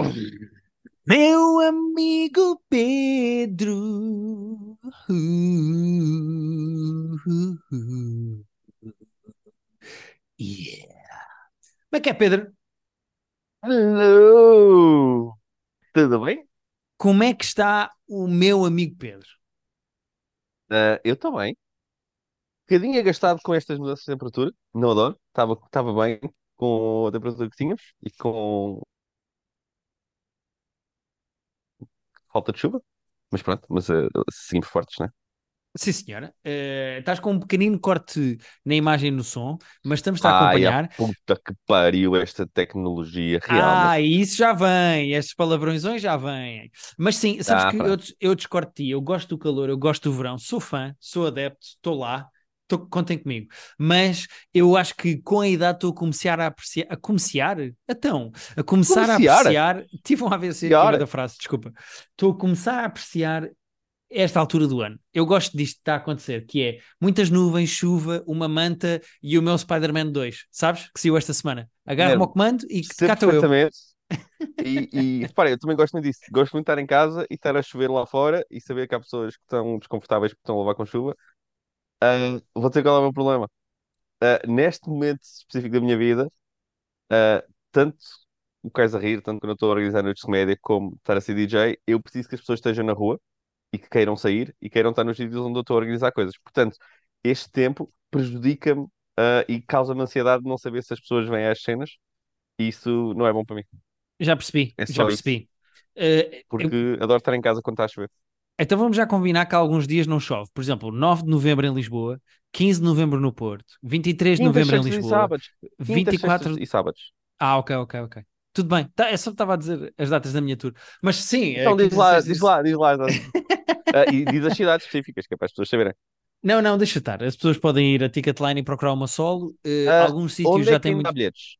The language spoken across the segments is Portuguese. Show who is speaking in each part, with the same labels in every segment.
Speaker 1: Meu amigo Pedro. Uh, uh, uh. Yeah. Como é que é, Pedro?
Speaker 2: Hello! Tudo bem?
Speaker 1: Como é que está o meu amigo Pedro?
Speaker 2: Ah, eu também. Um bocadinho agastado com estas mudanças de temperatura. Não adoro. Estava estava bem com a temperatura que tínhamos e com falta de chuva. Mas pronto, mas ah, seguimos fortes, né?
Speaker 1: Sim, senhora. Eh, estás com um pequenino corte na imagem e no som, mas estamos-te a
Speaker 2: Ai, a
Speaker 1: acompanhar.
Speaker 2: puta que pariu esta tecnologia, realmente.
Speaker 1: Ah, isso já vem, estes palavrões já vêm. Mas sim, sabes
Speaker 2: Ah,
Speaker 1: que eu, eu discordo de ti, eu gosto do calor, eu gosto do verão, sou fã, sou adepto, estou lá, tô, contem comigo. Mas eu acho que com a idade estou a começar a apreciar, a começar? Então, a começar a
Speaker 2: Comerciar?
Speaker 1: apreciar, tive um AVC da frase, desculpa. Estou a começar a apreciar esta altura do ano. Eu gosto disto que está a acontecer, que é muitas nuvens, chuva, uma manta e o meu Spider-Man 2, sabes? Que saiu esta semana. Agarro-me ao comando e cá
Speaker 2: percebo
Speaker 1: estou eu.
Speaker 2: E, e repara, eu também gosto muito disso. Gosto muito de estar em casa e estar a chover lá fora e saber que há pessoas que estão desconfortáveis porque estão a levar com chuva. Ah, vou dizer qual é o meu problema. Ah, neste momento específico da minha vida, ah, tanto o Cais a Rir, tanto quando eu estou a organizar noites de comédia, como estar a ser DJ, eu preciso que as pessoas estejam na rua e que queiram sair e queiram estar nos sítios onde eu estou a organizar coisas. Portanto, este tempo prejudica-me, ah, e causa-me ansiedade de não saber se as pessoas vêm às cenas e isso não é bom para mim.
Speaker 1: Já percebi,
Speaker 2: É
Speaker 1: já
Speaker 2: só isso.
Speaker 1: percebi. Eh, eu-
Speaker 2: Porque adoro estar em casa quando está a chover.
Speaker 1: Então vamos já combinar que há alguns dias não chove. Por exemplo, 9 de novembro em Lisboa, 15 de novembro no Porto, 23 de novembro em
Speaker 2: sextas e
Speaker 1: Lisboa,
Speaker 2: sábados. Quintas,
Speaker 1: 24.
Speaker 2: sextas e sábados.
Speaker 1: Ah, ok, ok, ok. Tudo bem. Tá, eu só estava a dizer as datas da minha tour. Mas sim, é
Speaker 2: Então diz
Speaker 1: quintas e
Speaker 2: lá, diz lá, diz lá. Ah, e diz as cidades específicas, que é para as pessoas saberem.
Speaker 1: Não, não, deixa estar. As pessoas podem ir a Ticketline e procurar uma solo. Eh,
Speaker 2: Ah,
Speaker 1: alguns sítios já
Speaker 2: é que
Speaker 1: têm muito.
Speaker 2: bilhetes?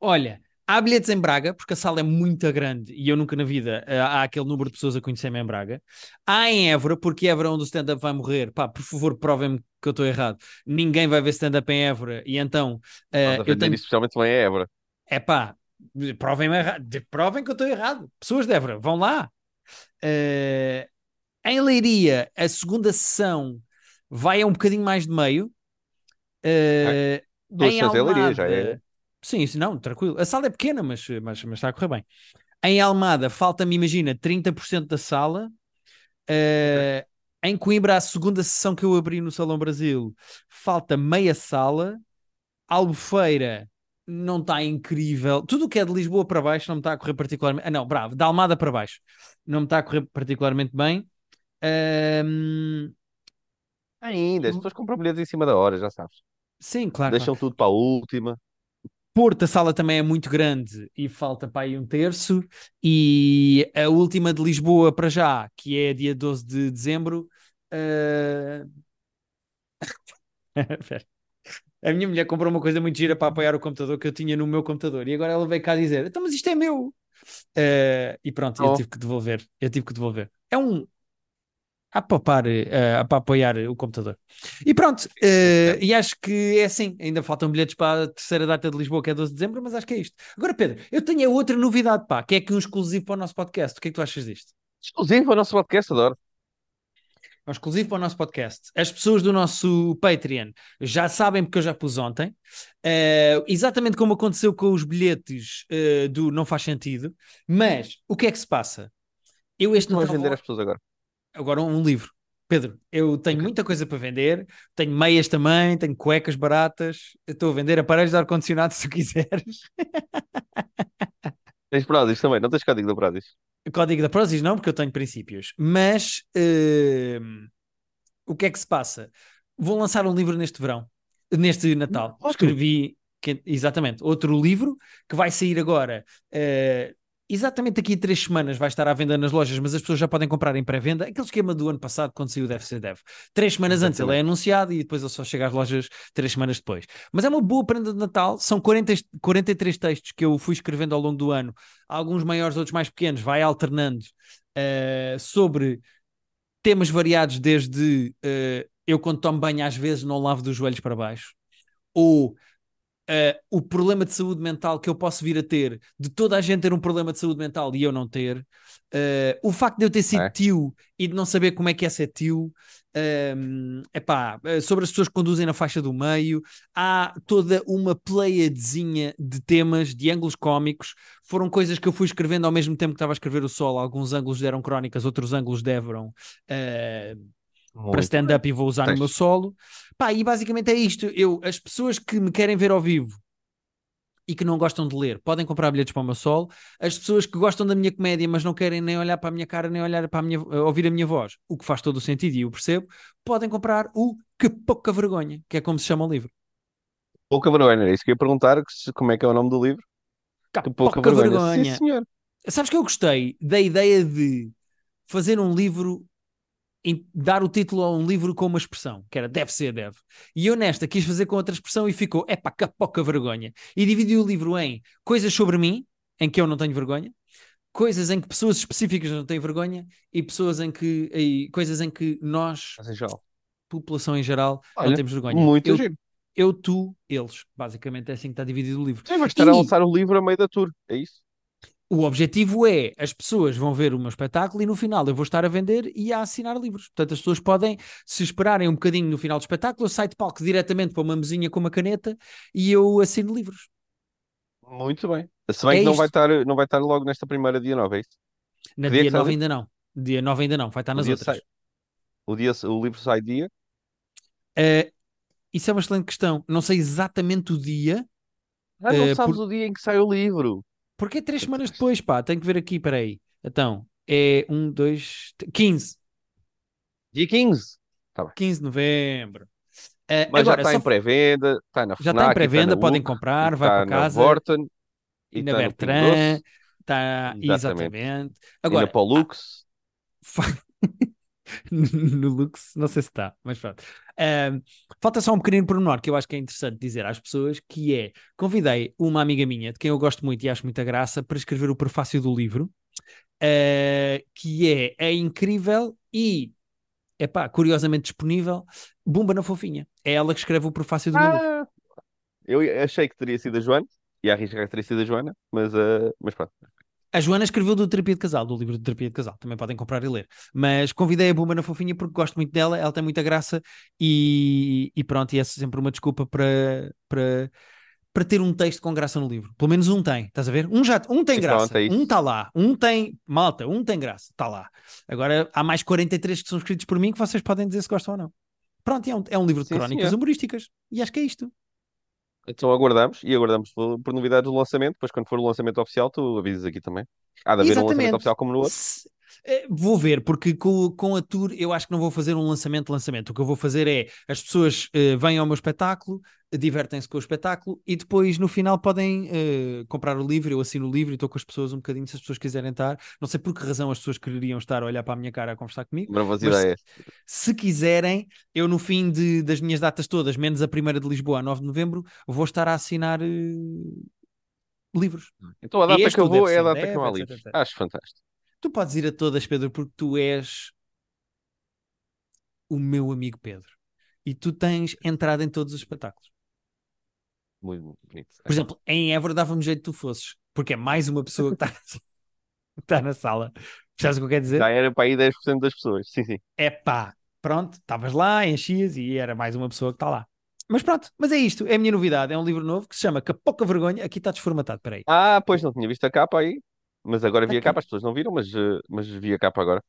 Speaker 1: Olha, há bilhetes em Braga, porque a sala é muito grande e eu nunca na vida eh, há aquele número de pessoas a conhecer-me em Braga. Há em Évora, porque Évora é onde o stand-up vai morrer. Pá, por favor, provem-me que eu estou errado. Ninguém vai ver stand-up em Évora e então
Speaker 2: a
Speaker 1: eu tenho.
Speaker 2: especialmente também é Évora.
Speaker 1: É pá, provem-me erra- provem que eu estou errado. Pessoas de Évora, vão lá. Eh, em Leiria, a segunda sessão vai a um bocadinho mais de meio. Eh,
Speaker 2: Duas
Speaker 1: em
Speaker 2: em Leiria, já é.
Speaker 1: Sim, isso não, tranquilo. A sala é pequena, mas, mas, mas está a correr bem. Em Almada, falta-me, imagina, 30% da sala. Eh, em Coimbra, a segunda sessão que eu abri no Salão Brasil, falta meia sala. Albufeira não está incrível. Tudo o que é de Lisboa para baixo não me está a correr particularmente. Ah, não, bravo, da Almada para baixo não me está a correr particularmente bem. Ahm,
Speaker 2: Ainda, as pessoas compram bilhetes em cima da hora, já sabes.
Speaker 1: sim, claro, claro.
Speaker 2: Deixam tudo para a última.
Speaker 1: Porto, a sala também é muito grande e falta para aí um terço. E a última de Lisboa para já, que é dia 12 de dezembro. Espera. A minha mulher comprou uma coisa muito gira para apoiar o computador que eu tinha no meu computador e agora ela veio cá dizer: Então, mas isto é meu. Ah, e pronto, eu
Speaker 2: Oh.
Speaker 1: tive que devolver. Eu tive que devolver. É um. Há para, papar, para apoiar o computador. E pronto, ah, e acho que é assim. Ainda faltam bilhetes para a terceira data de Lisboa, que é 12 de dezembro, mas acho que é isto. Agora, Pedro, eu tenho outra novidade, pá, que é aqui um exclusivo para o nosso podcast. O que é que tu achas disto?
Speaker 2: Exclusivo para o nosso podcast, adoro.
Speaker 1: É um exclusivo para o nosso podcast. As pessoas do nosso Patreon já sabem, porque eu já pus ontem, eh, exatamente como aconteceu com os bilhetes eh, do Não Faz Sentido. Mas o que é que se passa? Eu este Natal
Speaker 2: vender
Speaker 1: vou-
Speaker 2: às pessoas agora.
Speaker 1: Agora um livro. Pedro, eu tenho muita coisa para vender, tenho meias também, tenho cuecas baratas, estou a vender aparelhos de ar-condicionado se tu quiseres.
Speaker 2: Tens Prozis também, não tens código da Prozis.
Speaker 1: Código da Prozis não, porque eu tenho princípios. Mas hum, o que é que se passa? Vou lançar um livro neste verão, neste Natal.
Speaker 2: Outro?
Speaker 1: Escrevi, que- exatamente, outro livro que vai sair agora. eh, exatamente daqui a três semanas vai estar à venda nas lojas, mas as pessoas já podem comprar em pré-venda. Aquele esquema do ano passado, quando saiu o Deve Ser Deve. Três semanas antes ele é
Speaker 2: Exatamente.
Speaker 1: anunciado e depois ele só chega às lojas três semanas depois. Mas é uma boa prenda de Natal. São 40, 43 textos que eu fui escrevendo ao longo do ano, alguns maiores, outros mais pequenos, vai alternando eh, sobre temas variados, desde eh, eu, quando tomo banho, às vezes não lavo dos joelhos para baixo, ou uh, o problema de saúde mental que eu posso vir a ter, de toda a gente ter um problema de saúde mental e eu não ter, uh, o facto de eu ter sido
Speaker 2: É.
Speaker 1: tio e de não saber como é que é ser tio, um, epá, uh, sobre as pessoas que conduzem na faixa do meio, há toda uma pleiadezinha de temas, de ângulos cómicos, foram coisas que eu fui escrevendo ao mesmo tempo que estava a escrever o Sol, alguns ângulos deram crónicas, outros ângulos deram... Uh, para
Speaker 2: Muito
Speaker 1: stand-up e vou usar no
Speaker 2: Tens.
Speaker 1: meu solo. Pá, e basicamente é isto. Eu, as pessoas que me querem ver ao vivo e que não gostam de ler podem comprar bilhetes para o meu solo. As pessoas que gostam da minha comédia, mas não querem nem olhar para a minha cara, nem olhar para a minha, ouvir a minha voz, o que faz todo o sentido e eu percebo, podem comprar o Que Pouca Vergonha, que é como se chama o livro.
Speaker 2: Pouca vergonha, era isso que eu ia perguntar, como é que é o nome do livro?
Speaker 1: Que
Speaker 2: Que pouca vergonha. Sim, senhor.
Speaker 1: Sabes que eu gostei da ideia de fazer um livro, dar o título a um livro com uma expressão, que era deve ser, deve. E eu nesta quis fazer com outra expressão e ficou, epá, que pouca vergonha. E dividi o livro em coisas sobre mim, em que eu não tenho vergonha, coisas em que pessoas específicas não têm vergonha e pessoas em que, e coisas em que nós,
Speaker 2: Mas em
Speaker 1: população em geral, não
Speaker 2: Olha,
Speaker 1: temos vergonha.
Speaker 2: Muito
Speaker 1: eu,
Speaker 2: giro.
Speaker 1: eu, tu, eles. Basicamente é assim que está dividido o livro.
Speaker 2: Sim, vai estar a
Speaker 1: E-
Speaker 2: lançar o livro a meio da tour, é isso?
Speaker 1: O objetivo é as pessoas vão ver o meu espetáculo e no final eu vou estar a vender e a assinar livros. Portanto, as pessoas podem, se esperarem um bocadinho no final do espetáculo, eu saio de palco diretamente para uma mesinha com uma caneta e eu assino livros.
Speaker 2: Muito bem. Se bem
Speaker 1: É
Speaker 2: que não vai, estar, não vai estar logo nesta primeira dia 9, é isso?
Speaker 1: Na
Speaker 2: Que dia
Speaker 1: dia
Speaker 2: que sai o
Speaker 1: 9
Speaker 2: livro?
Speaker 1: ainda não. Dia 9 ainda não, vai estar
Speaker 2: O
Speaker 1: nas
Speaker 2: dia
Speaker 1: outras.
Speaker 2: sai. O, dia, o livro sai dia.
Speaker 1: Eh, isso é uma excelente questão. Não sei exatamente o dia,
Speaker 2: Ah, não
Speaker 1: Eh,
Speaker 2: sabes
Speaker 1: por-
Speaker 2: o dia em que sai o livro.
Speaker 1: Porque é três semanas depois, pá. Tenho que ver aqui, peraí. Então, é um, dois, t- 15.
Speaker 2: Dia 15.
Speaker 1: 15 de novembro. Eh,
Speaker 2: Mas
Speaker 1: agora,
Speaker 2: já está
Speaker 1: só
Speaker 2: em pré-venda, está na
Speaker 1: Já está em
Speaker 2: FNAC,
Speaker 1: pré-venda,
Speaker 2: na
Speaker 1: podem comprar, vai
Speaker 2: está
Speaker 1: para
Speaker 2: na
Speaker 1: casa.
Speaker 2: Vorten,
Speaker 1: e
Speaker 2: e
Speaker 1: na
Speaker 2: Pingo
Speaker 1: Bertrand, está
Speaker 2: Exatamente.
Speaker 1: exatamente.
Speaker 2: e na
Speaker 1: Agora,
Speaker 2: Pollux.
Speaker 1: fa- no Lux, não sei se está, mas pronto. Falta só um pequenino pormenor que eu acho que é interessante dizer às pessoas, que é, convidei uma amiga minha, de quem eu gosto muito e acho muita graça, para escrever o prefácio do livro, ah, que é a incrível e, epá, curiosamente disponível, Bumba na Fofinha. É ela que escreve o prefácio do meu livro.
Speaker 2: Ah, eu achei que teria sido a Joana, e arriscar que teria sido a Joana, mas, ah, mas pronto.
Speaker 1: A Joana escreveu do Terapia de Casal, do livro de Terapia de Casal, também podem comprar e ler. Mas convidei a Bumba na Fofinha porque gosto muito dela, ela tem muita graça e, e pronto, e é sempre uma desculpa para, para, para ter um texto com graça no livro. Pelo menos um tem, estás a ver? Um, já, um tem
Speaker 2: E
Speaker 1: graça,
Speaker 2: pronto, é
Speaker 1: um está lá, um tem, malta, um tem graça, está lá. Agora há mais 43 que são escritos por mim que vocês podem dizer se gostam ou não. Pronto, é um, é um livro de
Speaker 2: Sim,
Speaker 1: crónicas
Speaker 2: senhor.
Speaker 1: humorísticas e acho que é isto.
Speaker 2: Então aguardamos, e aguardamos por, por novidades do lançamento, depois quando for o lançamento oficial, tu avisas aqui também. Há de haver um lançamento oficial como no outro.
Speaker 1: Se- Vou ver, porque com, com a tour eu acho que não vou fazer um lançamento lançamento. O que eu vou fazer é as pessoas eh, vêm ao meu espetáculo, divertem-se com o espetáculo e depois no final podem eh, comprar o livro, eu assino o livro e estou com as pessoas um bocadinho se as pessoas quiserem estar. Não sei por que razão as pessoas quereriam estar a olhar para a minha cara a conversar comigo. Mas
Speaker 2: ideia.
Speaker 1: Se quiserem, eu no fim de- das minhas datas todas, menos a primeira de Lisboa, a 9 de novembro, vou estar a assinar eh, livros.
Speaker 2: Então a data
Speaker 1: Este
Speaker 2: que eu vou é a data
Speaker 1: deve,
Speaker 2: que não há livros. Acho fantástico.
Speaker 1: Tu podes ir a todas, Pedro, porque tu és o meu amigo Pedro. E tu tens entrada em todos os espetáculos.
Speaker 2: Muito, muito bonito.
Speaker 1: Por exemplo, em Évora dava-me jeito que tu fosses, porque é mais uma pessoa que está está na sala. Sabes o que eu quero dizer?
Speaker 2: Já era para aí 10% das pessoas. Sim, sim.
Speaker 1: É pá, pronto, estavas lá, enchias e era mais uma pessoa que está lá. Mas pronto, mas é isto, é a minha novidade. É um livro novo que se chama Que Pouca Vergonha. Aqui está desformatado, peraí.
Speaker 2: Ah, pois não tinha visto a capa aí. Mas agora vi a
Speaker 1: Aqui.
Speaker 2: capa, as pessoas não viram, mas, eh, mas vi a capa agora.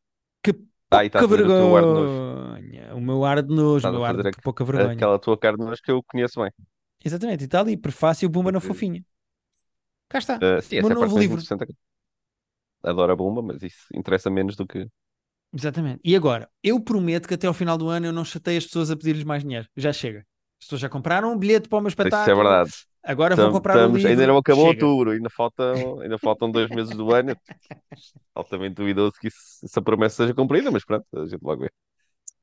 Speaker 1: Que
Speaker 2: Ah, e está
Speaker 1: pouca
Speaker 2: a fazer o teu ar de nojo.
Speaker 1: vergonha. O meu ar de nojo, o
Speaker 2: Estás a
Speaker 1: meu ar de pouca vergonha.
Speaker 2: Aquela tua cara de nós que eu conheço bem.
Speaker 1: Exatamente, e está ali, prefácio Bumba na Fofinha. Cá está,
Speaker 2: Uh, sim,
Speaker 1: meu
Speaker 2: é
Speaker 1: novo livro.
Speaker 2: Adoro a bomba, mas isso interessa menos do que.
Speaker 1: Exatamente. E agora, eu prometo que até ao final do ano eu não chatei as pessoas a pedir-lhes mais dinheiro. Já chega. As pessoas já compraram um bilhete para o meu
Speaker 2: Isso é
Speaker 1: espetáculo.
Speaker 2: verdade.
Speaker 1: Agora
Speaker 2: Tam-
Speaker 1: comprar o
Speaker 2: estamos-
Speaker 1: livro.
Speaker 2: ainda não acabou
Speaker 1: Chega.
Speaker 2: outubro, ainda faltam, ainda faltam dois meses do ano. Altamente duvidoso que isso- essa promessa seja cumprida, mas pronto, a gente logo vê.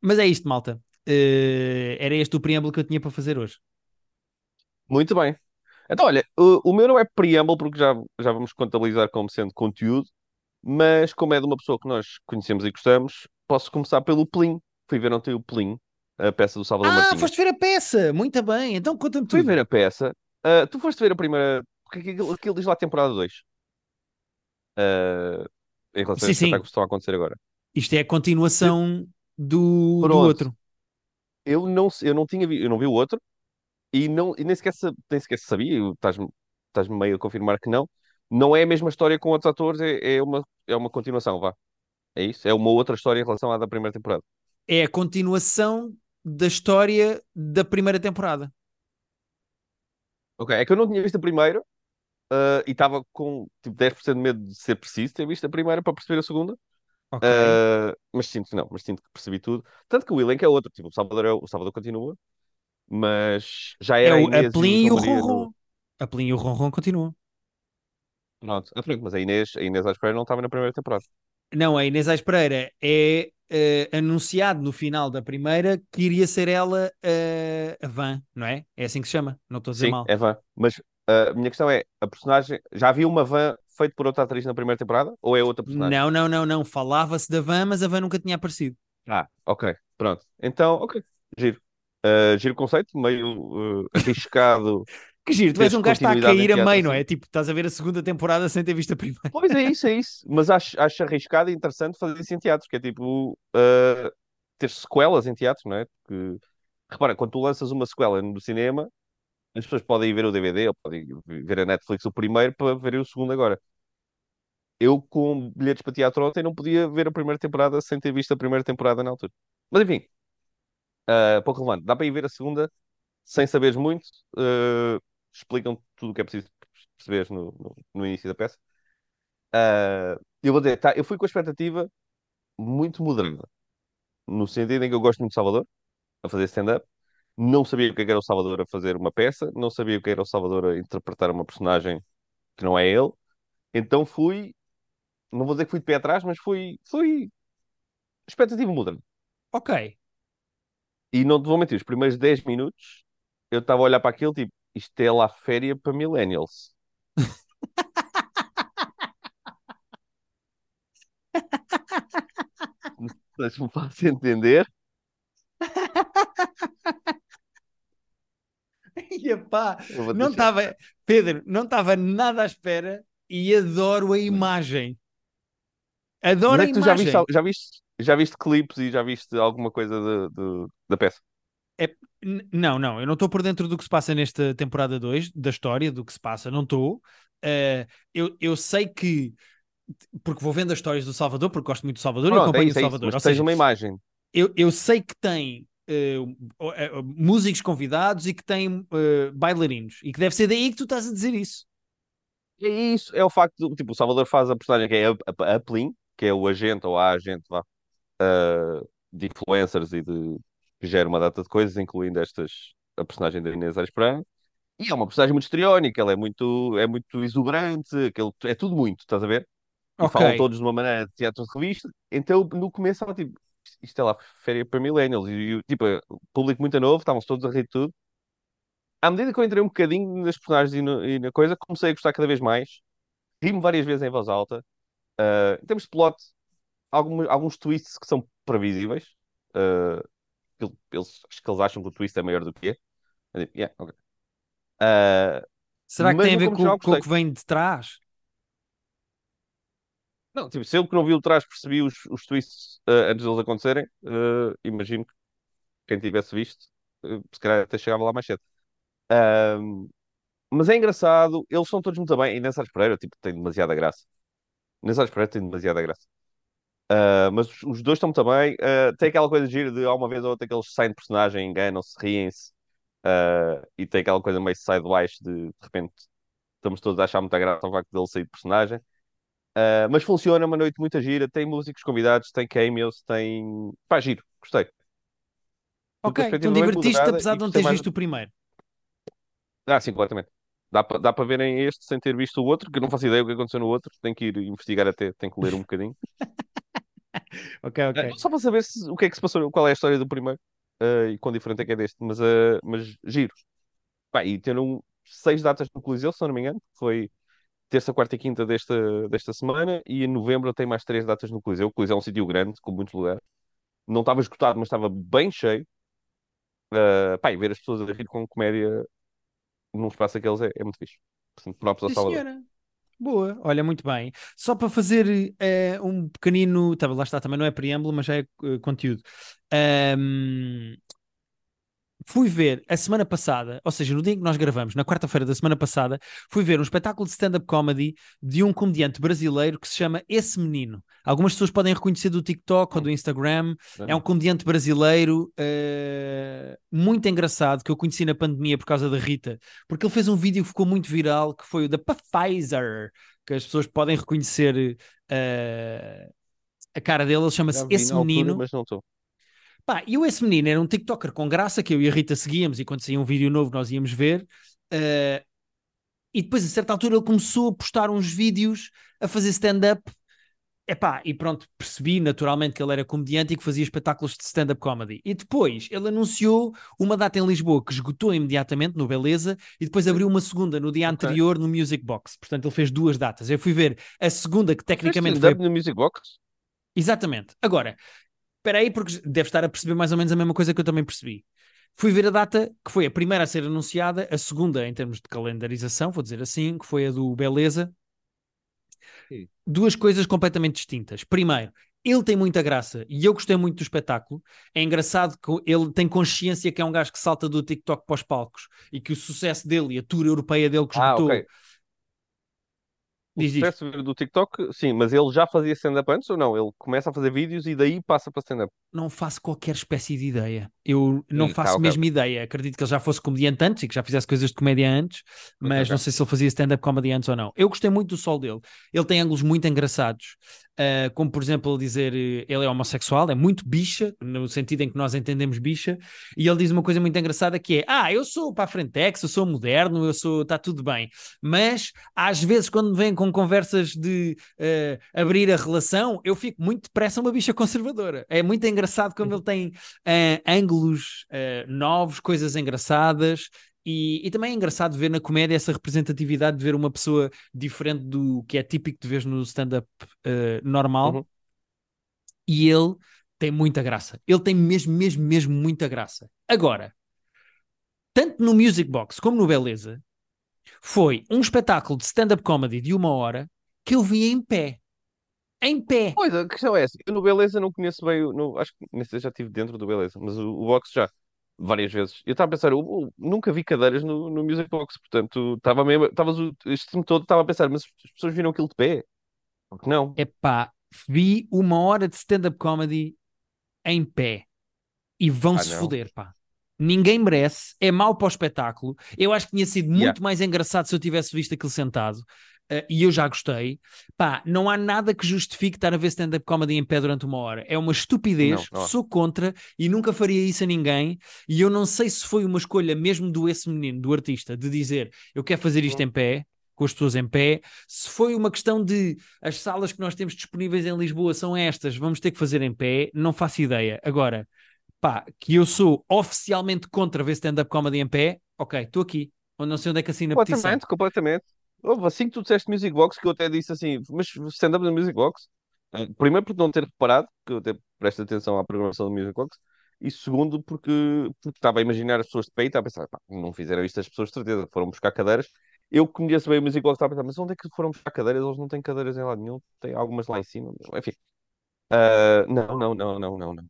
Speaker 1: Mas é isto, malta. Eh, era este o preâmbulo que eu tinha para fazer hoje.
Speaker 2: Muito bem. Então, olha, o, o meu não é preâmbulo, porque já, já vamos contabilizar como sendo conteúdo, mas como é de uma pessoa que nós conhecemos e gostamos, posso começar pelo Plim. Fui ver ontem o Plim, a peça do Salvador
Speaker 1: Ah,
Speaker 2: Martinha.
Speaker 1: foste ver a peça! Muito bem, então conta-me
Speaker 2: Fui
Speaker 1: tudo.
Speaker 2: ver a peça. Ah, tu foste ver a primeira. Porque aquilo, aquilo diz lá temporada 2. ah, em relação a
Speaker 1: Sim,
Speaker 2: espetáculos que estão a acontecer agora.
Speaker 1: Isto é a continuação do, do outro.
Speaker 2: Eu não, eu não tinha vi, eu não vi o outro e, não, e nem, sequer, nem sequer sabia. estás-me meio a confirmar que não. Não é a mesma história com outros atores, é, é uma, é uma continuação, vá. É isso? É uma outra história em relação à da primeira temporada.
Speaker 1: É a continuação da história da primeira temporada.
Speaker 2: Ok, é que eu não tinha visto a primeira ah, e estava com tipo 10% de medo de ser preciso ter visto a primeira para perceber a segunda.
Speaker 1: Ok.
Speaker 2: Ah, mas sinto que não, mas sinto que percebi tudo. Tanto que o elenco é outro, tipo, o Salvador, é, o o Salvador continua, mas já
Speaker 1: É
Speaker 2: era a
Speaker 1: o
Speaker 2: Inês e o
Speaker 1: e. Ronron. E o Ronron continuam.
Speaker 2: Pronto, pronto, mas a Inês, a Inês Aires Pereira não estava na primeira temporada.
Speaker 1: Não, a Inês Aires Pereira é eh, anunciado no final da primeira que iria ser ela eh, a Van, não é? É assim que se chama, não estou a dizer
Speaker 2: Sim,
Speaker 1: mal.
Speaker 2: é Van. Mas ah, a minha questão é, a personagem, já havia uma Van feita por outra atriz na primeira temporada? Ou é outra personagem?
Speaker 1: Não, não, não, não. Falava-se da Van, mas a Van nunca tinha aparecido.
Speaker 2: Ah, ok, pronto. Então, ok, giro. Ah, giro o conceito, meio ah, arriscado
Speaker 1: Que giro, tu és um gajo que está a cair a meio, não é? Tipo, estás a ver a segunda temporada sem ter visto a primeira.
Speaker 2: Pois é isso, é isso. Mas acho, acho arriscado e interessante fazer isso em teatro, que é tipo uh, ter sequelas em teatro, não é? Porque, repara, quando tu lanças uma sequela no cinema, as pessoas podem ir ver o DVD ou podem ver a Netflix o primeiro para ver o segundo agora. Eu, com bilhetes para teatro ontem, não podia ver a primeira temporada sem ter visto a primeira temporada na altura. Mas enfim, uh, pouco relevante. Dá para ir ver a segunda sem saberes muito. uh, explicam tudo o que é preciso perceberes no, no, no início da peça. Uh, eu vou dizer, tá, eu fui com a expectativa muito moderada, no sentido em que eu gosto muito de Salvador, a fazer stand-up. Não sabia o que é que era o Salvador a fazer uma peça, não sabia o que era o Salvador a interpretar uma personagem que não é ele. Então fui, não vou dizer que fui de pé atrás, mas fui, fui expectativa moderna.
Speaker 1: Ok.
Speaker 2: E não te vou mentir, os primeiros 10 minutos eu estava a olhar para aquilo, tipo, isto é lá féria para millennials. Se me faz entender.
Speaker 1: Epá, não estava, Pedro, não estava nada à espera e adoro a imagem. Adoro
Speaker 2: Mas
Speaker 1: a
Speaker 2: é que tu já viste,
Speaker 1: imagem.
Speaker 2: já viste, já viste clipes e já viste alguma coisa de, de- da peça?
Speaker 1: É- não, não, eu não estou por dentro do que se passa nesta temporada 2, da história, do que se passa, não estou. Eh, eu, eu sei que, porque vou vendo as histórias do Salvador, porque gosto muito do Salvador e
Speaker 2: Pronto, é
Speaker 1: acompanho
Speaker 2: isso,
Speaker 1: o
Speaker 2: é isso.
Speaker 1: Salvador.
Speaker 2: Mas
Speaker 1: Ou
Speaker 2: tens
Speaker 1: seja,
Speaker 2: uma imagem.
Speaker 1: eu, eu sei que tem eh, músicos convidados e que tem eh, bailarinos e que deve ser daí que tu estás a dizer isso.
Speaker 2: É isso, é o facto de, tipo, o Salvador faz a personagem que é a, a, a Plin, que é o agente ou a agente, vá, ah, de influencers e de que gera uma data de coisas, incluindo estas, a personagem da Inês Pereira. E é uma personagem muito histriónica, ela é muito, é muito exuberante, aquele, é tudo muito, estás a ver? E
Speaker 1: Ok,
Speaker 2: falam todos de uma maneira de teatro de revista. Então, no começo, estava tipo, isto é lá féria para millennials. E, tipo, o público muito novo, estavam-se todos a rir de tudo. À medida que eu entrei um bocadinho nas personagens e, no- e na coisa, comecei a gostar cada vez mais. Ri-me várias vezes em voz alta. Ah, em termos de plot, alguns, alguns twists que são previsíveis. Ele- eles, acho que eles acham que o twist é maior do que é. Digo, yeah, ok. Ah,
Speaker 1: será que tem a ver com, com o que vem de trás?
Speaker 2: Não, tipo, se eu que não vi o trás percebi os, os twists ah, antes deles acontecerem, ah, imagino que quem tivesse visto, ah, se calhar até chegava lá mais cedo. Mas é engraçado, eles são todos muito bem. E Aires Pereira, tipo, tem demasiada graça. Aires Pereira tem demasiada graça. Ah, mas os, os dois estão muito bem. Ah, tem aquela coisa de gira de, uma vez ou outra, que eles saem de personagem, enganam-se, riem-se. Ah, e tem aquela coisa meio side-baixo de, de repente, estamos todos a achar muita graça ao facto dele sair de personagem. Uh, mas funciona, uma noite muita gira, tem músicos convidados, tem cameos, tem. Pá, giro, gostei.
Speaker 1: Ok, então
Speaker 2: bem
Speaker 1: divertiste apesar de não teres
Speaker 2: mais.
Speaker 1: visto o primeiro.
Speaker 2: Ah, sim, completamente. Dá para dá para verem este sem ter visto o outro, que eu não faço ideia o que aconteceu no outro, tenho que ir investigar até, tenho que ler um bocadinho.
Speaker 1: Ok, ok.
Speaker 2: só para saber se- o que é que se passou, qual é a história do primeiro ah, e quão diferente é que é deste, mas, ah, mas giro. Pá, e teram seis datas no Coliseu, se não me engano, foi terça, quarta e quinta desta, desta semana, e em novembro tem mais três datas no Coliseu. O Coliseu é um sítio grande, com muitos lugares. Não estava esgotado, mas estava bem cheio. Uh, pá, e ver as pessoas a rir com comédia num espaço daqueles é, é muito fixe. Portanto, próprios ao Salvador.
Speaker 1: senhora. Boa, olha, muito bem. Só para fazer eh, um pequenino. Tá, lá está, também não é preâmbulo, mas já é eh, conteúdo. Ahm, fui ver a semana passada, ou seja, no dia em que nós gravamos, na quarta-feira da semana passada, fui ver um espetáculo de stand-up comedy de um comediante brasileiro que se chama Esse Menino. Algumas pessoas podem reconhecer do TikTok ou do Instagram. É um comediante brasileiro eh, muito engraçado que eu conheci na pandemia por causa da Rita, porque ele fez um vídeo que ficou muito viral que foi o da Pfizer, que as pessoas podem reconhecer eh, a cara dele. Ele chama-se Esse
Speaker 2: na altura,
Speaker 1: Menino.
Speaker 2: mas não estou.
Speaker 1: Pá, e o esse menino era um TikToker com graça que eu e a Rita seguíamos e quando saía um vídeo novo nós íamos ver. eh, e depois, a certa altura, ele começou a postar uns vídeos a fazer stand-up. Epá, e pronto, percebi naturalmente que ele era comediante e que fazia espetáculos de stand-up comedy. E depois ele anunciou uma data em Lisboa que esgotou imediatamente no Beleza e depois abriu uma segunda no dia anterior no Music Box. Portanto, ele fez duas datas. Eu fui ver a segunda, que tecnicamente foi.
Speaker 2: no Music Box?
Speaker 1: Exatamente. Agora, espera aí, porque deve estar a perceber mais ou menos a mesma coisa que eu também percebi. Fui ver a data que foi a primeira a ser anunciada, a segunda em termos de calendarização, vou dizer assim, que foi a do Beleza.
Speaker 2: Sim.
Speaker 1: Duas coisas completamente distintas. Primeiro, ele tem muita graça e eu gostei muito do espetáculo. É engraçado que ele tem consciência que é um gajo que salta do TikTok para os palcos e que o sucesso dele e a tour europeia dele que
Speaker 2: Ah,
Speaker 1: esgotou.
Speaker 2: ok. O
Speaker 1: Diz isto.
Speaker 2: sucesso do TikTok, sim, mas ele já fazia stand-up antes ou não? Ele começa a fazer vídeos e daí passa para stand-up.
Speaker 1: Não faço qualquer espécie de ideia. Eu não
Speaker 2: Hum, tá,
Speaker 1: faço
Speaker 2: ok.
Speaker 1: mesmo ideia. Acredito que ele já fosse comediante antes e que já fizesse coisas de comédia antes, mas
Speaker 2: ok.
Speaker 1: não sei se ele fazia stand-up comedy antes ou não. Eu gostei muito do sol dele. Ele tem ângulos muito engraçados, ah, como por exemplo ele dizer eh, ele é homossexual, é muito bicha, no sentido em que nós entendemos bicha, e ele diz uma coisa muito engraçada que é: Ah, eu sou para a frentex, eu sou moderno, eu sou, está tudo bem, mas às vezes quando me vêm com conversas de eh, abrir a relação, eu fico muito depressa uma bicha conservadora. É muito engraçado como ele tem eh, ângulos eh, novos, coisas engraçadas. E, e também é engraçado ver na comédia essa representatividade de ver uma pessoa diferente do que é típico de ver no stand-up eh, normal.
Speaker 2: Uhum.
Speaker 1: E ele tem muita graça. Ele tem mesmo, mesmo, mesmo muita graça. Agora, tanto no Music Box como no Beleza, foi um espetáculo de stand-up comedy de uma hora que eu vi em pé. Em pé.
Speaker 2: Pois, a questão é essa. Eu no Beleza não conheço bem, no, acho que nem sei, já estive dentro do Beleza, mas o, o box já, várias vezes. Eu estava a pensar, eu, eu nunca vi cadeiras no, no Music Box, portanto, estava mesmo, estavas o- este tempo todo, estava a pensar, mas as pessoas viram aquilo de pé? Porque não?
Speaker 1: Epá, vi uma hora de stand-up comedy em pé. E vão-se
Speaker 2: Ah,
Speaker 1: foder, pá. Ninguém merece, é mau para o espetáculo. Eu acho que tinha sido muito
Speaker 2: Yeah.
Speaker 1: mais engraçado se eu tivesse visto aquilo sentado. Eh, e eu já gostei. Pá, não há nada que justifique estar a ver stand-up comedy em pé durante uma hora. É uma estupidez,
Speaker 2: Não, não
Speaker 1: sou contra e nunca faria isso a ninguém. E eu não sei se foi uma escolha mesmo do esse menino, do artista, de dizer eu quero fazer isto em pé, com as pessoas em pé. Se foi uma questão de as salas que nós temos disponíveis em Lisboa são estas, vamos ter que fazer em pé, não faço ideia. Agora, pá, que eu sou oficialmente contra ver stand-up comedy em pé, ok, estou aqui. Eu não sei onde é que assina a petição.
Speaker 2: Completamente, completamente. Houve assim que tu disseste Music Box, que eu até disse assim, mas stand-up no Music Box? Eh, Primeiro por não ter reparado, que eu até presto atenção à programação do Music Box, e segundo porque, porque estava a imaginar as pessoas de pé e estava a pensar, pá, não fizeram isto as pessoas de certeza, foram buscar cadeiras. Eu que conheço bem o Music Box estava a pensar, mas onde é que foram buscar cadeiras? Eles não têm cadeiras em lado nenhum, tem algumas lá em cima, enfim. Ah, não, não, não, não, não, não.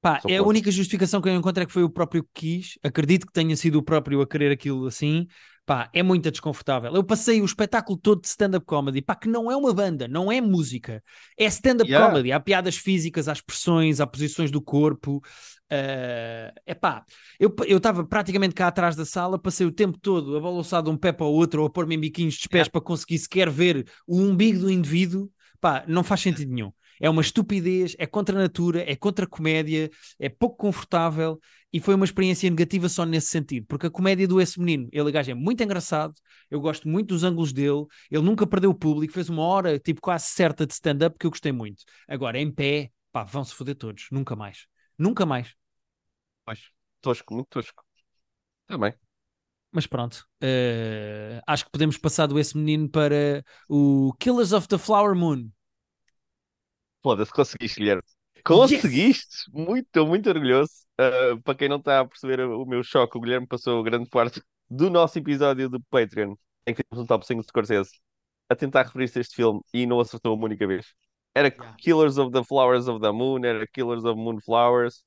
Speaker 1: Pá, é a única justificação que eu encontro é que foi o próprio que quis. Acredito que tenha sido o próprio a querer aquilo assim. Pá, é muito desconfortável. Eu passei o espetáculo todo de stand-up comedy, pá, que não é uma banda, não é música. É stand-up
Speaker 2: Yeah.
Speaker 1: comedy. Há piadas físicas, há expressões, há posições do corpo. é pá, eu eu estava praticamente cá atrás da sala, passei o tempo todo a balançar de um pé para o outro ou a pôr-me em biquinhos de pés para conseguir sequer ver o umbigo do indivíduo. Pá, não faz sentido nenhum. É uma estupidez, é contra a natura, é contra a comédia, é pouco confortável e foi uma experiência negativa só nesse sentido, porque a comédia do esse menino, ele gajo é muito engraçado, eu gosto muito dos ângulos dele, ele nunca perdeu o público, fez uma hora tipo quase certa de stand-up que eu gostei muito. Agora, em pé, pá, vão-se foder todos, nunca mais. Nunca mais.
Speaker 2: Pois, tosco, muito tosco. Também.
Speaker 1: Mas pronto, eh, acho que podemos passar do esse menino para o Killers of the Flower Moon.
Speaker 2: Foda-se, conseguiste, Guilherme. Conseguiste! Muito, estou muito orgulhoso. Ah, para quem não está a perceber o meu choque, o Guilherme passou grande parte do nosso episódio do Patreon, em que temos um top 5 de Scorsese, a tentar referir-se a este filme e não acertou uma única vez. Era
Speaker 1: Yeah.
Speaker 2: Killers of the Flowers of the Moon, era Killers of Moonflowers.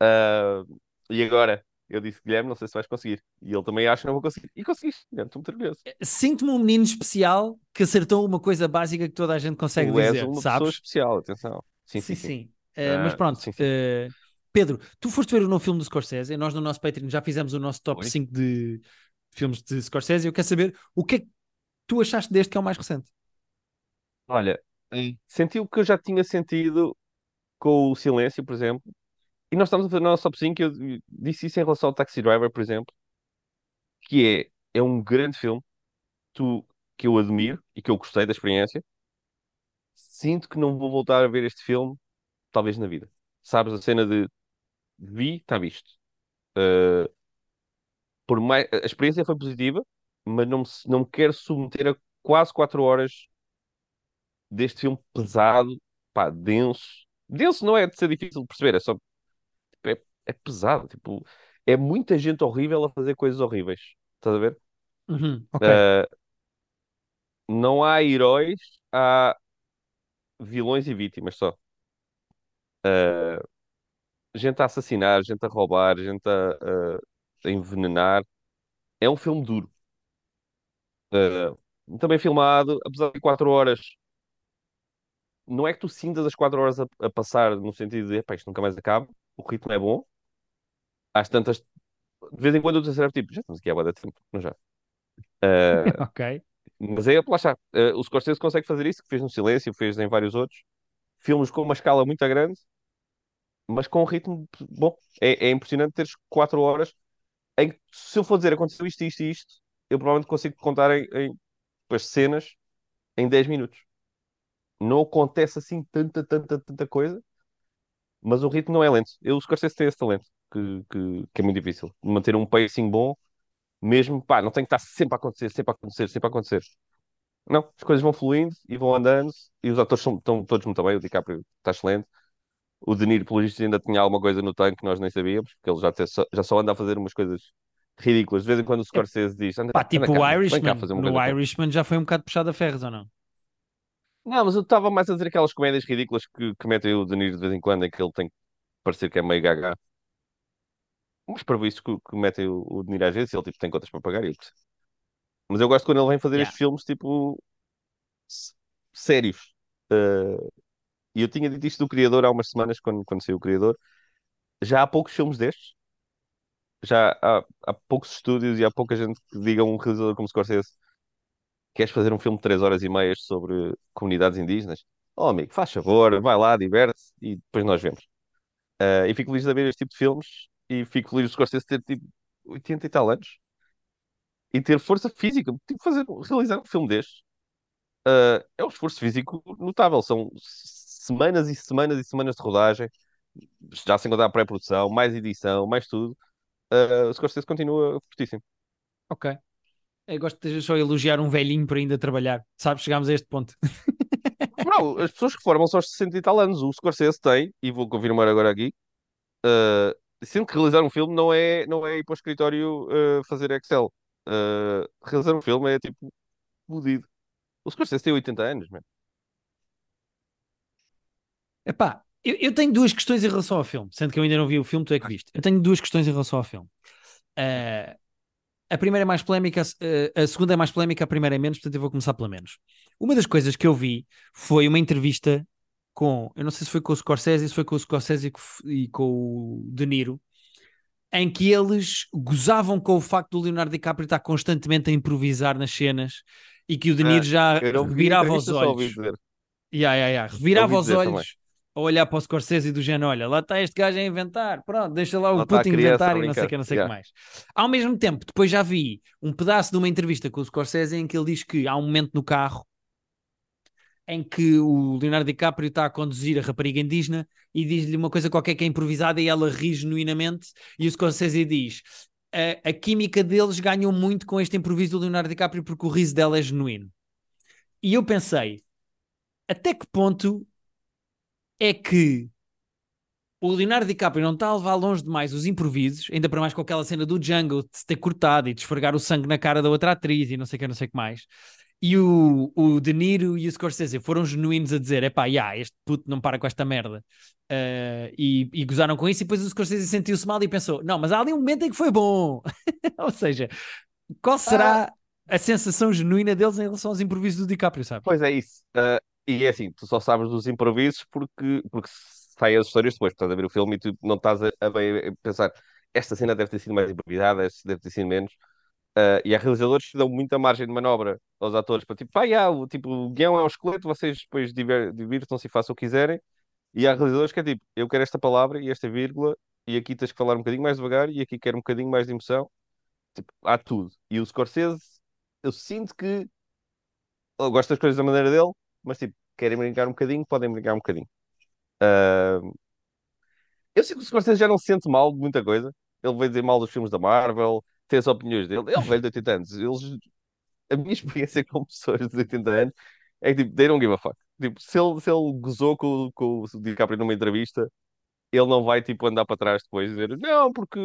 Speaker 2: ah, e agora, eu disse, Guilherme, não sei se vais conseguir. E ele também acha que não vou conseguir. E conseguiste, Guilherme, estou muito orgulhoso.
Speaker 1: Sinto-me um menino especial que acertou uma coisa básica que toda a gente consegue
Speaker 2: Tu és
Speaker 1: dizer,
Speaker 2: uma pessoa
Speaker 1: sabes?
Speaker 2: especial, atenção. Sim,
Speaker 1: Sim,
Speaker 2: sim,
Speaker 1: sim.
Speaker 2: sim.
Speaker 1: Eh, mas pronto,
Speaker 2: sim, sim.
Speaker 1: eh, Pedro, tu foste ver o novo filme do Scorsese, e nós no nosso Patreon já fizemos o nosso top
Speaker 2: Foi.
Speaker 1: 5 de filmes de Scorsese. Eu quero saber o que é que tu achaste deste que é o mais recente.
Speaker 2: Olha, hum, senti o que eu já tinha sentido com o Silêncio, por exemplo. E nós estamos a fazer o nosso top 5, eu disse isso em relação ao Taxi Driver, por exemplo, que é, é um grande filme tu, que eu admiro e que eu gostei da experiência. Sinto que não vou voltar a ver este filme, talvez na vida. Sabes, a cena de vi, está visto. Uh, por mais, a experiência foi positiva, mas não me, não me quero submeter a quase 4 horas deste filme pesado, pá, denso. Denso não é de ser difícil de perceber, é só é, pesado, tipo, é muita gente horrível a fazer coisas horríveis. Estás a ver?
Speaker 1: Uhum, ok.
Speaker 2: Uh, não há heróis, há vilões e vítimas só. Uh, gente a assassinar, gente a roubar, gente a, a- a envenenar. É um filme duro. Uh, também filmado, apesar de 4 horas. Não é que tu sintas as 4 horas a, a passar no sentido de, isto nunca mais acaba. O ritmo é bom. Às tantas, de vez em quando eu desacerto, tipo, já estamos aqui há de tempo, não já? Uh,
Speaker 1: Ok.
Speaker 2: mas é, lá está. Uh, o Scorsese consegue fazer isso, que fez no Silêncio, fez em vários outros. Filmes com uma escala muito grande, mas com um ritmo bom. É, é impressionante teres 4 horas em que, se eu for dizer aconteceu isto, isto e isto, eu provavelmente consigo contar em, em as cenas em 10 minutos. Não acontece assim tanta, tanta, tanta coisa, mas o ritmo não é lento. Eu, o Scorsese tem esse talento, que, que, que é muito difícil. Manter um pacing bom, mesmo, pá, não tem que estar sempre a acontecer, sempre a acontecer, sempre a acontecer. Não, as coisas vão fluindo e vão andando, e os atores são, estão todos muito bem, o DiCaprio está excelente. O De Niro, pelo visto, ainda tinha alguma coisa no tanque que nós nem sabíamos, porque ele já, só, já só anda a fazer umas coisas ridículas. De vez em quando o Scorsese diz: anda,
Speaker 1: Pá,
Speaker 2: anda
Speaker 1: tipo
Speaker 2: cá,
Speaker 1: o Irishman. No. Irishman já foi um bocado puxado a ferros, ou não?
Speaker 2: Não, mas eu estava mais a dizer aquelas comédias ridículas que, que metem o De Niro de vez em quando, em que ele tem que parecer que é meio gaga. Mas para isso que, que metem o, o De Niro às vezes, ele tipo, tem contas para pagar eu. Mas eu gosto quando ele vem fazer
Speaker 1: Yeah.
Speaker 2: estes filmes tipo sérios. Uh, e eu tinha dito isto do Criador há umas semanas, quando, quando saiu o Criador. Já há poucos filmes destes. Já há, há poucos estúdios e há pouca gente que diga a um realizador como Scorsese queres fazer um filme de 3 horas e meias sobre comunidades indígenas? Oh, amigo, faz favor, vai lá, diverte-se e depois nós vemos. Uh, e fico feliz de ver este tipo de filmes e fico feliz de Scorsese ter tipo 80 e tal anos e ter força física. Tipo, fazer, realizar um filme destes uh, é um esforço físico notável. São semanas e semanas e semanas de rodagem, já sem contar a pré-produção, mais edição, mais tudo. Uh, o Scorsese continua fortíssimo.
Speaker 1: Ok. Eu gosto de só elogiar um velhinho por ainda trabalhar. Sabes, chegámos a este ponto.
Speaker 2: Bro, as pessoas que formam são aos 60 e tal anos. O Scorsese tem, e vou confirmar agora aqui, uh, sendo que realizar um filme não é, não é ir para o escritório uh, fazer Excel. Uh, realizar um filme é tipo fodido. O Scorsese tem 80 anos, man.
Speaker 1: Epá, eu, eu tenho duas questões em relação ao filme, sendo que eu ainda não vi o filme, tu é que viste. Eu tenho duas questões em relação ao filme. Uh, a primeira é mais polémica, a segunda é mais polémica, a primeira é menos, portanto eu vou começar pela menos. Uma das coisas que eu vi foi uma entrevista com, eu não sei se foi com o Scorsese, se foi com o Scorsese e com, o De Niro, em que eles gozavam com o facto do Leonardo DiCaprio estar constantemente a improvisar nas cenas e que o De Niro já
Speaker 2: Eu não vi a
Speaker 1: revirava os olhos. Yeah, yeah, yeah. Revirava os olhos a olhar para o Scorsese e do género, olha, lá está este gajo a inventar, pronto, deixa lá o
Speaker 2: Lá
Speaker 1: inventar e não sei o que, não sei o que
Speaker 2: Yeah.
Speaker 1: mais. Ao mesmo tempo, depois já vi um pedaço de uma entrevista com o Scorsese em que ele diz que há um momento no carro em que o Leonardo DiCaprio está a conduzir a rapariga indígena e diz-lhe uma coisa qualquer que é improvisada e ela ri genuinamente e o Scorsese diz a, a química deles ganhou muito com este improviso do Leonardo DiCaprio porque o riso dela é genuíno. E eu pensei, até que ponto é que o Leonardo DiCaprio não está a levar longe demais os improvisos, ainda para mais com aquela cena do Jungle de se ter cortado e de esfregar o sangue na cara da outra atriz e não sei o que, não sei o que mais. E o, o De Niro e o Scorsese foram genuínos a dizer: epá, yeah, este puto não para com esta merda. Uh, e, e gozaram com isso. E depois o Scorsese sentiu-se mal e pensou: não, mas há ali um momento em que foi bom. Ou seja, qual será ah. a sensação genuína deles em relação aos improvisos do DiCaprio, sabe?
Speaker 2: Pois é, isso. Uh, e é assim: tu só sabes dos improvisos porque, porque saem as histórias depois. Estás a ver o filme e tu não estás a, a, a pensar: esta cena deve ter sido mais improvisada, esta deve ter sido menos. Uh, e há realizadores que dão muita margem de manobra aos atores para tipo, pá, yeah, o, tipo, o guião é um esqueleto, vocês depois divirtam-se e façam o que quiserem. E há realizadores que é tipo, eu quero esta palavra e esta vírgula, e aqui tens que falar um bocadinho mais devagar, e aqui quero um bocadinho mais de emoção. Tipo, há tudo. E o Scorsese, eu sinto que eu gosto das coisas da maneira dele, mas tipo, querem brincar um bocadinho, podem brincar um bocadinho. Uh... Eu sinto que o Scorsese já não se sente mal de muita coisa. Ele veio dizer mal dos filmes da Marvel, tem as opiniões dele. Ele é um velho de 80 anos. Eles, a minha experiência com pessoas de 80 anos é que tipo, they don't give a fuck. Tipo, se ele, se ele gozou com, com o DiCaprio numa entrevista, ele não vai tipo andar para trás depois e dizer não, porque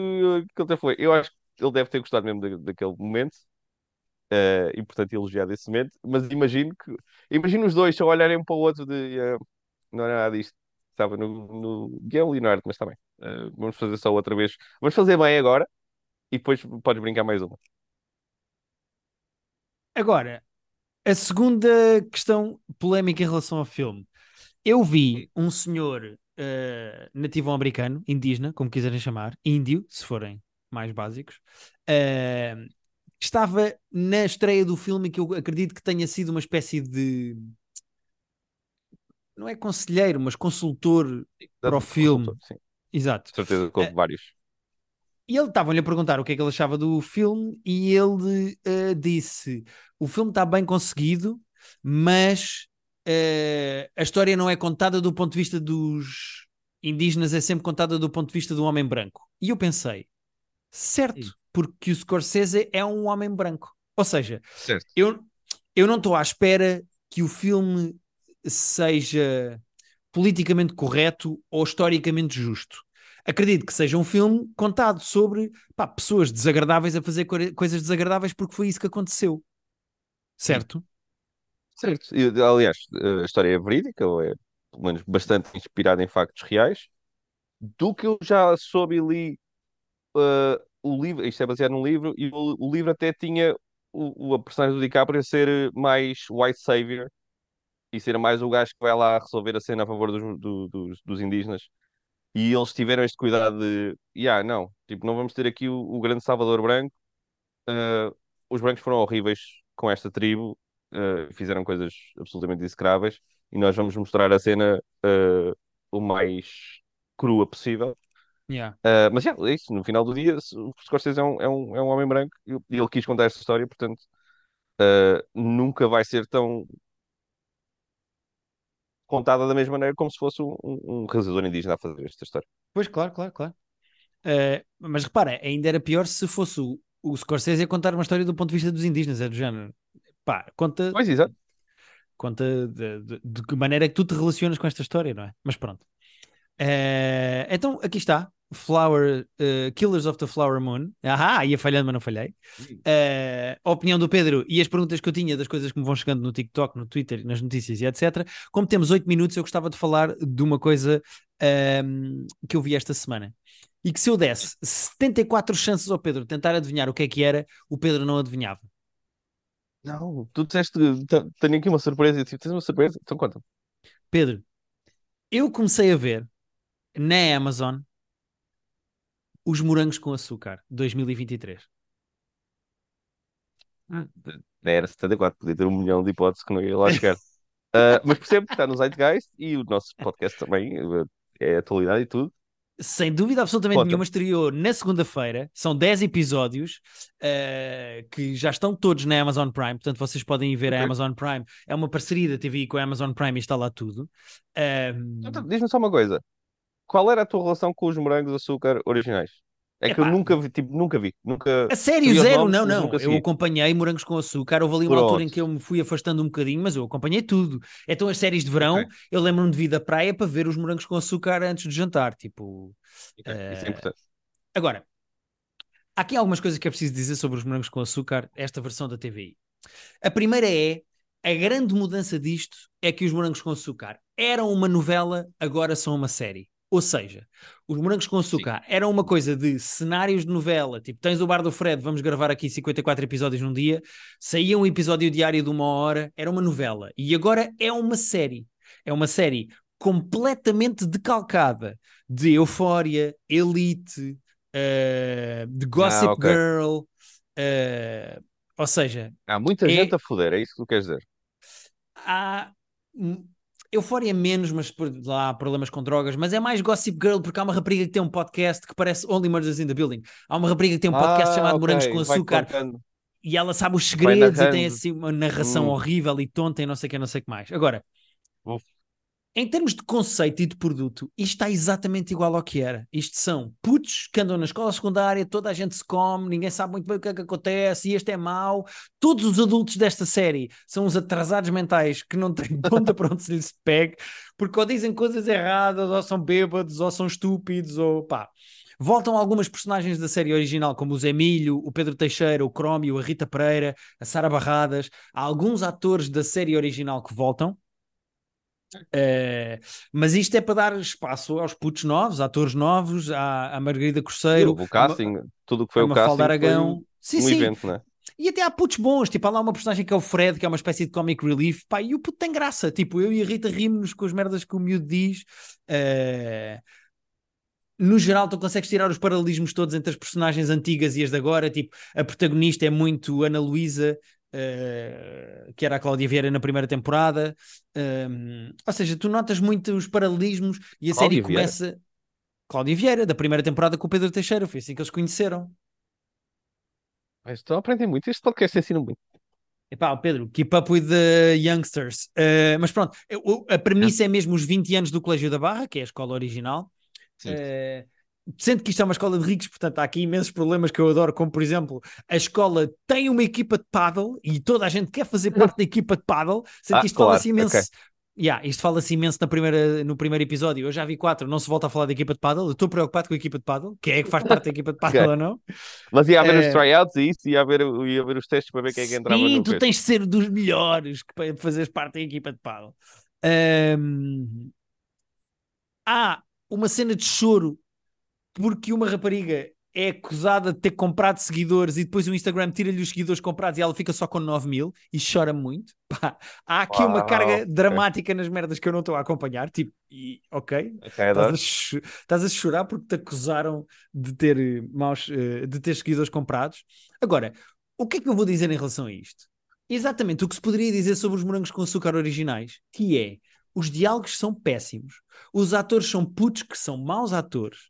Speaker 2: que até foi. Eu acho que ele deve ter gostado mesmo da, daquele momento. Uh, e portanto elogiado esse momento, mas imagino que imagino os dois só olharem um para o outro de uh, não é nada disto, estava no, no Guilherme Leonardo, mas bem, uh, vamos fazer só outra vez, vamos fazer bem agora e depois podes brincar mais uma.
Speaker 1: Agora, a segunda questão polémica em relação ao filme. Eu vi um senhor uh, nativo americano, indígena, como quiserem chamar, índio, se forem mais básicos, uh, estava na estreia do filme que eu acredito que tenha sido uma espécie de. Não é conselheiro, mas consultor para o filme.
Speaker 2: Sim.
Speaker 1: Exato.
Speaker 2: certeza que houve uh, vários.
Speaker 1: E ele estavam-lhe a perguntar o que é que ele achava do filme e ele uh, disse: o filme está bem conseguido, mas uh, a história não é contada do ponto de vista dos indígenas, é sempre contada do ponto de vista do homem branco. E eu pensei, certo, Sim. porque o Scorsese é um homem branco. Ou seja, certo. eu, eu não estou à espera que o filme seja politicamente correto ou historicamente justo acredito que seja um filme contado sobre pá, pessoas desagradáveis a fazer co coisas desagradáveis porque foi isso que aconteceu. Certo?
Speaker 2: Certo. Aliás, a história é verídica, ou é pelo menos bastante inspirada em factos reais. Do que eu já soube e li, uh, o livro, isto é baseado num livro, e o, o livro até tinha o, o, a personagem do DiCaprio ser mais white savior e ser mais o gajo que vai lá resolver a cena a favor dos, do, dos, dos indígenas e eles tiveram este cuidado de, yeah, não, tipo, não vamos ter aqui o, o grande Salvador Branco. Uh, os brancos foram horríveis com esta tribo, uh, fizeram coisas absolutamente execráveis, e nós vamos mostrar a cena uh, o mais crua possível.
Speaker 1: Yeah.
Speaker 2: mas yeah, é isso, no final do dia, o Scorsese é um, é um, é um homem branco e ele quis contar esta história, portanto, nunca vai ser tão contada da mesma maneira como se fosse um, um realizador indígena a fazer esta história.
Speaker 1: Pois, claro, claro, claro. Uh, mas repara, ainda era pior se fosse o, o Scorsese a contar uma história do ponto de vista dos indígenas, é do género. Pá, conta.
Speaker 2: Pois, exato.
Speaker 1: Conta de, de, de que maneira é que tu te relacionas com esta história, não é? Mas pronto. Uh, então, aqui está. Flower, uh, Killers of the Flower Moon. Ah, ia falhando, mas não falhei. Uh, a opinião do Pedro e as perguntas que eu tinha das coisas que me vão chegando no TikTok, no Twitter, nas notícias e etc. Como temos 8 minutos, eu gostava de falar de uma coisa um, que eu vi esta semana. E que se eu desse 74 chances ao Pedro tentar adivinhar o que é que era, o Pedro não adivinhava.
Speaker 2: Não, tu disseste, tenho aqui uma surpresa. Eu tens uma surpresa? Então conta.
Speaker 1: Pedro, eu comecei a ver na Amazon os Morangos com Açúcar, 2023.
Speaker 2: Hum, era 74, podia ter um milhão de hipóteses que não ia lá chegar. uh, mas percebo que está no Zeitgeist e o nosso podcast também uh, é atualidade e tudo.
Speaker 1: Sem dúvida absolutamente Conta. nenhuma, estreou na segunda-feira. São 10 episódios uh, que já estão todos na Amazon Prime, portanto vocês podem ir ver okay. a Amazon Prime. É uma parceria da TV com a Amazon Prime e está lá tudo.
Speaker 2: Então, Diz-me só uma coisa: qual era a tua relação com os morangos de açúcar originais? É que eu
Speaker 1: Epá.
Speaker 2: nunca vi, tipo, nunca vi. Nunca...
Speaker 1: A sério, zero?
Speaker 2: nomes,
Speaker 1: não, não. Eu
Speaker 2: segui.
Speaker 1: acompanhei Morangos com Açúcar. Houve ali uma altura em
Speaker 2: Pronto.
Speaker 1: que eu me fui afastando um bocadinho, mas eu acompanhei tudo. Então, as séries de verão,
Speaker 2: Ok.
Speaker 1: eu lembro-me de vir da praia para ver os Morangos com Açúcar antes de jantar. Tipo,
Speaker 2: Ok, Isso é
Speaker 1: Eh,
Speaker 2: importante.
Speaker 1: Agora, há aqui algumas coisas que é preciso dizer sobre os morangos com açúcar, esta versão da TVI. A primeira é, a grande mudança disto é que os morangos com açúcar eram uma novela, agora são uma série. Ou seja, os morangos com açúcar eram uma coisa de cenários de novela, tipo, tens o bar do Fred, vamos gravar aqui 54 episódios num dia, saía um episódio diário de uma hora, era uma novela. E agora é uma série. É uma série completamente decalcada de Euphoria, Elite, eh, de Gossip
Speaker 2: Ah, ok.
Speaker 1: Girl, eh, ou seja,
Speaker 2: Há muita
Speaker 1: É-
Speaker 2: gente a foder, é isso que tu queres dizer?
Speaker 1: há hum, Euphoria menos, mas por- lá há problemas com drogas, mas é mais Gossip Girl porque há uma rapariga que tem um podcast que parece Only Murders in the Building. Há uma rapariga que tem um podcast
Speaker 2: Ah,
Speaker 1: chamado
Speaker 2: ok,
Speaker 1: Morangos com Açúcar e ela sabe os segredos e tem assim uma narração
Speaker 2: Hum.
Speaker 1: horrível e tonta e não sei o que, não sei o que mais. Agora,
Speaker 2: Uf.
Speaker 1: Em termos de conceito e de produto, isto está exatamente igual ao que era. Isto são putos que andam na escola secundária, toda a gente se come, ninguém sabe muito bem o que é que acontece, e este é mau. Todos os adultos desta série são os atrasados mentais que não têm ponta para onde se lhes pegue, porque ou dizem coisas erradas, ou são bêbados, ou são estúpidos, ou pá. Voltam algumas personagens da série original, como o Zé Milho, o Pedro Teixeira, o Crómio, a Rita Pereira, a Sara Barradas. Há alguns atores da série original que voltam. Eh, mas isto é para dar espaço aos putos novos, atores novos, à, à Margarida Corseiro,
Speaker 2: O casting, tudo o que foi o casting
Speaker 1: Aragão. Sim,
Speaker 2: um
Speaker 1: sim.
Speaker 2: evento, né?
Speaker 1: E até há putos bons, tipo, há lá uma personagem que é o Fred, que é uma espécie de comic relief, pá, e o puto tem graça, tipo, eu e a Rita rimos com as merdas que o miúdo diz. eh, No geral, tu consegues tirar os paralelismos todos entre as personagens antigas e as de agora, tipo, a protagonista é muito Ana Luísa, eh, que era a Cláudia Vieira na primeira temporada, Um, ou seja, tu notas muito os paralelismos e a
Speaker 2: Cláudia
Speaker 1: série
Speaker 2: Vieira?
Speaker 1: começa... Cláudia Vieira, da primeira temporada com o Pedro Teixeira, foi assim que eles conheceram.
Speaker 2: Mas Estou a aprender muito. Este podcast ensina muito.
Speaker 1: Epá, Pedro, keep up with the youngsters. Uh, mas pronto, a premissa é mesmo os 20 anos do Colégio da Barra, que é a escola original.
Speaker 2: Sim.
Speaker 1: Uh, sendo que isto é uma escola de ricos, portanto há aqui imensos problemas que eu adoro, como por exemplo, a escola tem uma equipa de paddle e toda a gente quer fazer parte da equipa de paddle, sendo
Speaker 2: Ah,
Speaker 1: que isto
Speaker 2: claro,
Speaker 1: fala-se imenso.
Speaker 2: ok.
Speaker 1: Yeah, isto fala-se imenso na primeira, no primeiro episódio. Eu já vi quatro, não se volta a falar da equipa de paddle. Estou preocupado com a equipa de paddle, quem é que faz parte da equipa de paddle
Speaker 2: Ok.
Speaker 1: ou não.
Speaker 2: Mas ia haver
Speaker 1: Eh,
Speaker 2: os tryouts e isso, ia haver, ia haver os testes para ver quem é que entrava
Speaker 1: Sim,
Speaker 2: no
Speaker 1: tu tens de ser dos melhores para fazeres parte da equipa de paddle. Ahm, há uma cena de choro porque uma rapariga é acusada de ter comprado seguidores e depois o Instagram tira-lhe os seguidores comprados e ela fica só com 9 mil e chora muito. Pá, há aqui uma
Speaker 2: Uau,
Speaker 1: carga
Speaker 2: ok.
Speaker 1: dramática nas merdas que eu não estou a acompanhar. Tipo, e, ok,
Speaker 2: Ok,
Speaker 1: Estás a, estás a chorar porque te acusaram de ter eh, maus, eh, de ter seguidores comprados. Agora, o que é que eu vou dizer em relação a isto? Exatamente o que se poderia dizer sobre os morangos com açúcar originais, que é os diálogos são péssimos, os atores são putos que são maus atores,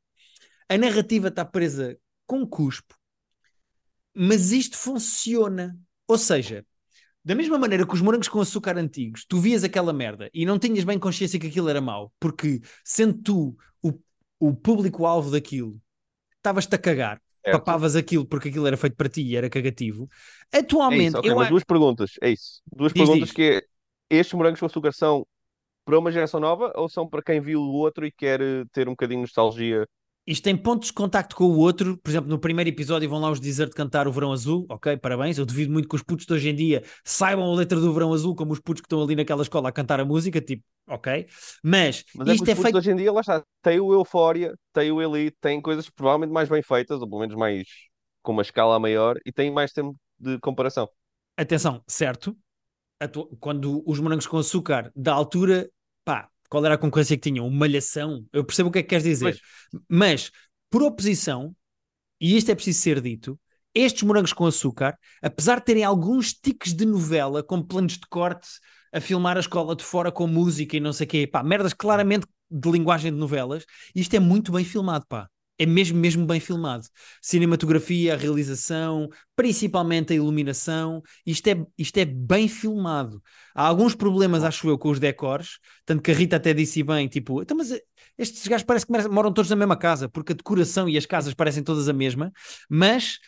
Speaker 1: a narrativa está presa com cuspo, mas isto funciona. Ou seja, da mesma maneira que os morangos com açúcar antigos, tu vias aquela merda e não tinhas bem consciência que aquilo era mau, porque sendo tu o, o público-alvo daquilo, estavas-te a cagar,
Speaker 2: Certo.
Speaker 1: papavas aquilo porque aquilo era feito para ti e era cagativo.
Speaker 2: É
Speaker 1: Atualmente,
Speaker 2: isso, ok,
Speaker 1: eu
Speaker 2: mas duas perguntas, é isso. Duas
Speaker 1: Diz,
Speaker 2: perguntas
Speaker 1: diz.
Speaker 2: que é, estes morangos com açúcar são para uma geração nova ou são para quem viu o outro e quer eh, ter um bocadinho de nostalgia?
Speaker 1: Isto tem pontos de contacto com o outro. Por exemplo, no primeiro episódio vão lá os Desert cantar o Verão Azul. Ok, parabéns. Eu duvido muito que os putos de hoje em dia saibam a letra do Verão Azul como os putos que estão ali naquela escola a cantar a música. Tipo, ok. Mas,
Speaker 2: Mas é
Speaker 1: isto é
Speaker 2: putos
Speaker 1: feito.
Speaker 2: hoje em dia, lá está, tem o Euphoria, tem o Elite, tem coisas provavelmente mais bem feitas, ou pelo menos mais com uma escala maior, e tem mais tempo de comparação.
Speaker 1: Atenção, certo? Quando os morangos com açúcar da altura, pá, qual era a concorrência que tinham? Uma malhação. Eu percebo o que é que queres dizer. Mas, por oposição, e isto é preciso ser dito, estes morangos com açúcar, apesar de terem alguns tiques de novela, como planos de corte, a filmar a escola de fora com música e não sei o quê, pá, merdas claramente de linguagem de novelas, isto é muito bem filmado, pá. É mesmo, mesmo bem filmado. Cinematografia, a realização, principalmente a iluminação, isto é, isto é bem filmado. Há alguns problemas, acho eu, com os decors, tanto que a Rita até disse bem, tipo, então, mas estes gajos parece que moram todos na mesma casa, porque a decoração e as casas parecem todas a mesma, mas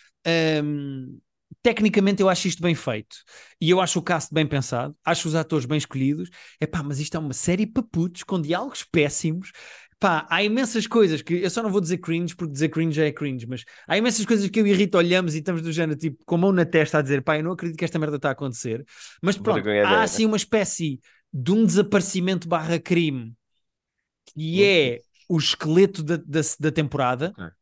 Speaker 1: hum, tecnicamente eu acho isto bem feito. E eu acho o cast bem pensado, acho os atores bem escolhidos. Epá, mas isto é uma série para putos, com diálogos péssimos. Pá, há imensas coisas que eu só não vou dizer cringe, porque dizer cringe é cringe, mas há imensas coisas que eu e o Rita olhamos e estamos do género, tipo, com a mão na testa a dizer, pá, eu não acredito que esta merda está a acontecer. Mas pronto,
Speaker 2: Vergonha
Speaker 1: há assim uma espécie de um desaparecimento barra crime que é o esqueleto da, da, da temporada
Speaker 2: Ok.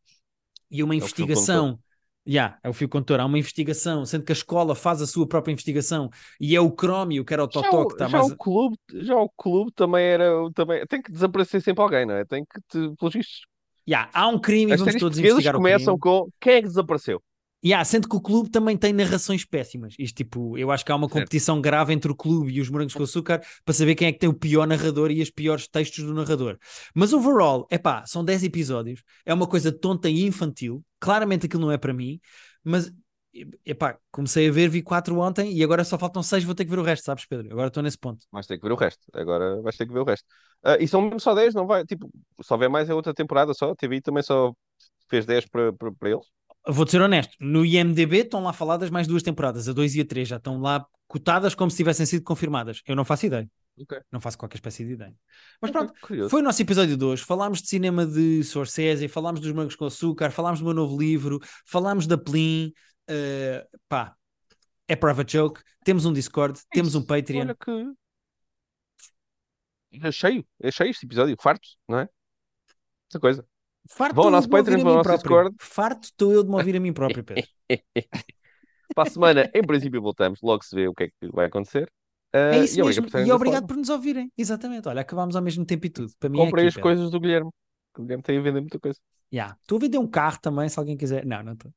Speaker 1: e uma
Speaker 2: É
Speaker 1: investigação. Yeah, é o fio condutor, há uma investigação, sendo que a escola faz a sua própria investigação e é o Crómio, que era o
Speaker 2: Já,
Speaker 1: Totó, que
Speaker 2: o,
Speaker 1: está
Speaker 2: já
Speaker 1: mais.
Speaker 2: o clube, já o clube também era. Também, tem que desaparecer sempre alguém, não é? Tem que, te, pelos vistos.
Speaker 1: Yeah, há um crime e
Speaker 2: As
Speaker 1: vamos
Speaker 2: séries
Speaker 1: todos investigar o
Speaker 2: começam com quem é que desapareceu?
Speaker 1: Yeah, sendo que o clube também tem narrações péssimas. Isto, tipo, eu acho que há uma
Speaker 2: Certo.
Speaker 1: competição grave entre o clube e os morangos com açúcar para saber quem é que tem o pior narrador e os piores textos do narrador. Mas overall, é pá, são 10 episódios, é uma coisa tonta e infantil. Claramente aquilo não é para mim, mas epá, comecei a ver, vi 4 ontem e agora só faltam 6, vou ter que ver o resto, sabes, Pedro? Agora estou nesse ponto.
Speaker 2: Vais ter que ver o resto. Agora vais ter que ver o resto. Ah, e são mesmo só 10, não vai? Tipo, só vê mais é outra temporada só. A TV também só fez 10 para, para, para eles.
Speaker 1: Vou-te ser honesto, no IMDB estão lá faladas mais duas temporadas, a 2 e a 3, já estão lá cotadas como se tivessem sido confirmadas. Eu não faço ideia.
Speaker 2: Ok.
Speaker 1: Não faço qualquer espécie de ideia. Mas pronto,
Speaker 2: curioso.
Speaker 1: foi o nosso episódio de hoje. Falámos de cinema de Scorsese, falámos dos morangos com açúcar, falámos do meu novo livro, falámos da Plin. eh, pá, é private joke. Temos um Discord, temos um. Patreon.
Speaker 2: Olha que. É cheio, é cheio este episódio, farto, não é? Essa coisa.
Speaker 1: Farto
Speaker 2: Vão ao nosso Patreon, vão ao nosso. Discord.
Speaker 1: Farto estou eu de me ouvir a mim próprio, Pedro.
Speaker 2: Para a semana, em princípio, voltamos. Logo se vê o que é que vai acontecer.
Speaker 1: É
Speaker 2: Ah,
Speaker 1: isso
Speaker 2: e obrigado
Speaker 1: mesmo. E obrigado por nos ouvirem. Exatamente. Olha, acabámos ao mesmo tempo e tudo. Para mim é
Speaker 2: Comprei
Speaker 1: aqui,
Speaker 2: as coisas do Guilherme. O Guilherme tem a vender muita coisa.
Speaker 1: Yeah. Estou a vender um carro também, se alguém quiser. Não, não estou.